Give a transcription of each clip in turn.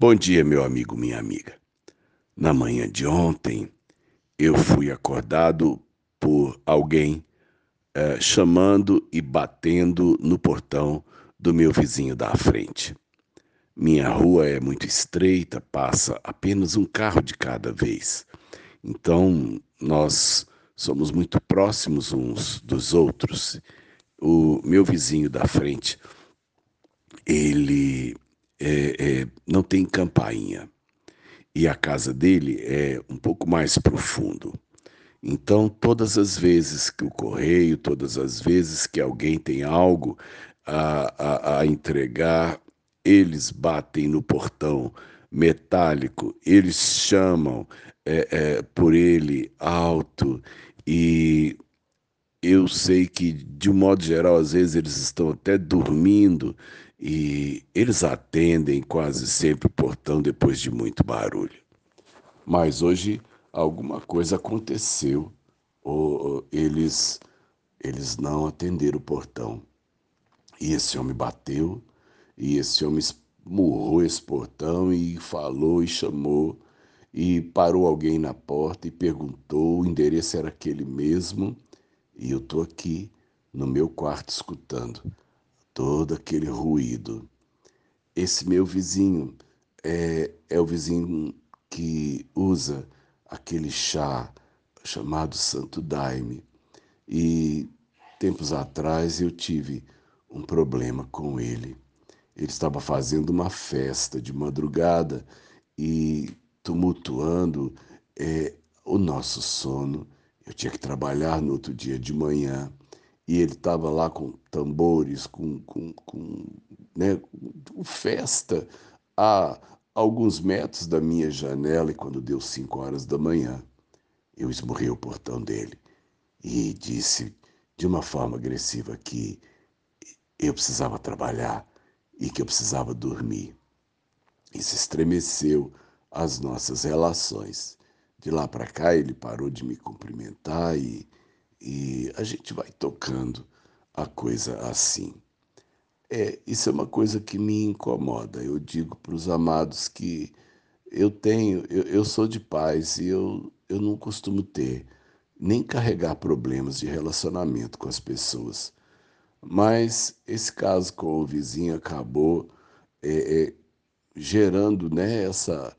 Bom dia, meu amigo, minha amiga. Na manhã de ontem, eu fui acordado por alguém é, chamando e batendo no portão do meu vizinho da frente. Minha rua é muito estreita, passa apenas um carro de cada vez. Então, nós somos muito próximos uns dos outros. O meu vizinho da frente, ele é, é, não tem campainha e a casa dele é um pouco mais profundo. Então, todas as vezes que o correio, todas as vezes que alguém tem algo a, a, a entregar, eles batem no portão metálico, eles chamam é, é, por ele alto e eu sei que, de um modo geral, às vezes eles estão até dormindo e eles atendem quase sempre o portão depois de muito barulho. Mas hoje alguma coisa aconteceu, ou eles, eles não atenderam o portão. E esse homem bateu, e esse homem murrou esse portão e falou e chamou, e parou alguém na porta e perguntou, o endereço era aquele mesmo, e eu estou aqui no meu quarto escutando todo aquele ruído. Esse meu vizinho é, é o vizinho que usa aquele chá chamado Santo Daime. E tempos atrás eu tive um problema com ele. Ele estava fazendo uma festa de madrugada e tumultuando é, o nosso sono. Eu tinha que trabalhar no outro dia de manhã e ele estava lá com tambores, com, com, com, né, com festa a alguns metros da minha janela e quando deu cinco horas da manhã, eu esmurrei o portão dele e disse de uma forma agressiva que eu precisava trabalhar e que eu precisava dormir. Isso estremeceu as nossas relações. De lá para cá, ele parou de me cumprimentar e, e a gente vai tocando a coisa assim. É, isso é uma coisa que me incomoda. Eu digo para os amados que eu tenho, eu, eu sou de paz e eu, eu não costumo ter, nem carregar problemas de relacionamento com as pessoas. Mas esse caso com o vizinho acabou é, é, gerando né, essa,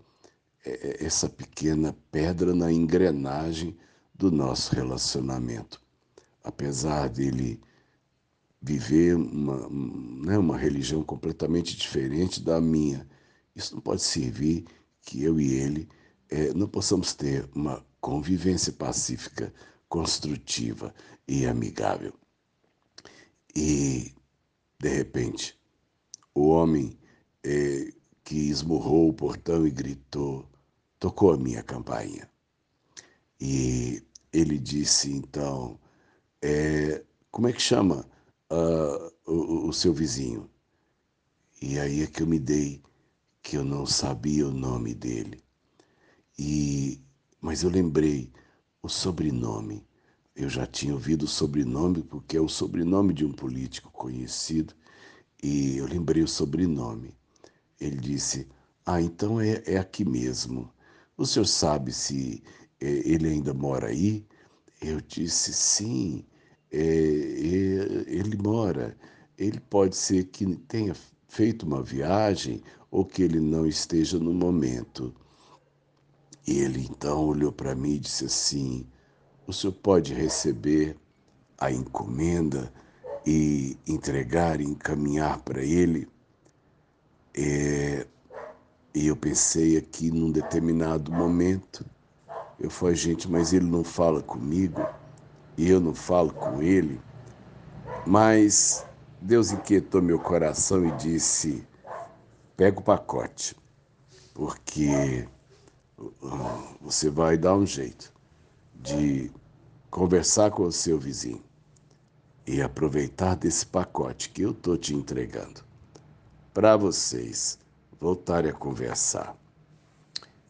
é, é essa pequena pedra na engrenagem do nosso relacionamento. Apesar dele viver uma, né, uma religião completamente diferente da minha. Isso não pode servir que eu e ele é, não possamos ter uma convivência pacífica, construtiva e amigável. E, de repente, o homem é, que esmurrou o portão e gritou, tocou a minha campainha. E ele disse, então, é, como é que chama uh, o, o seu vizinho. E aí é que eu me dei que eu não sabia o nome dele. E mas eu lembrei o sobrenome. Eu já tinha ouvido o sobrenome porque é o sobrenome de um político conhecido e eu lembrei o sobrenome. Ele disse: Ah, então é, é aqui mesmo. O senhor sabe se ele ainda mora aí? Eu disse: Sim é, ele mora. Ele pode ser que tenha feito uma viagem ou que ele não esteja no momento. Ele então olhou para mim e disse assim: O senhor pode receber a encomenda e entregar encaminhar para ele? É, e eu pensei aqui num determinado momento, eu falei, gente, mas ele não fala comigo e eu não falo com ele, mas Deus inquietou meu coração e disse: pega o pacote, porque você vai dar um jeito de conversar com o seu vizinho e aproveitar desse pacote que eu estou te entregando para vocês voltarem a conversar.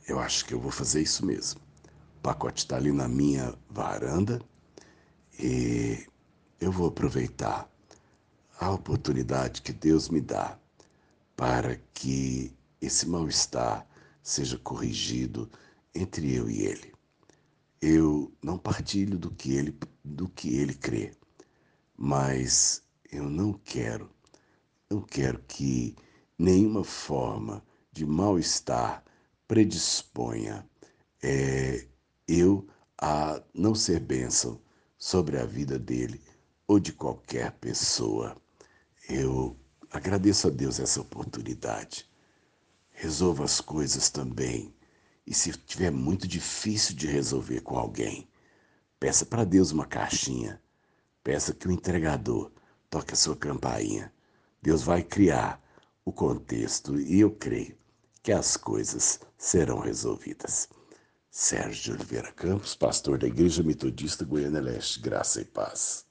Eu acho que eu vou fazer isso mesmo. Pacote está ali na minha varanda e eu vou aproveitar a oportunidade que Deus me dá para que esse mal-estar seja corrigido entre eu e ele. Eu não partilho do que ele, do que ele crê, mas eu não quero, não quero que nenhuma forma de mal-estar predisponha é, eu a não ser bênção sobre a vida dele ou de qualquer pessoa. Eu agradeço a Deus essa oportunidade. Resolva as coisas também. E se tiver muito difícil de resolver com alguém, peça para Deus uma caixinha. Peça que o entregador toque a sua campainha. Deus vai criar o contexto e eu creio que as coisas serão resolvidas. Sérgio Oliveira Campos, pastor da Igreja Metodista Goiânia Leste, graça e paz.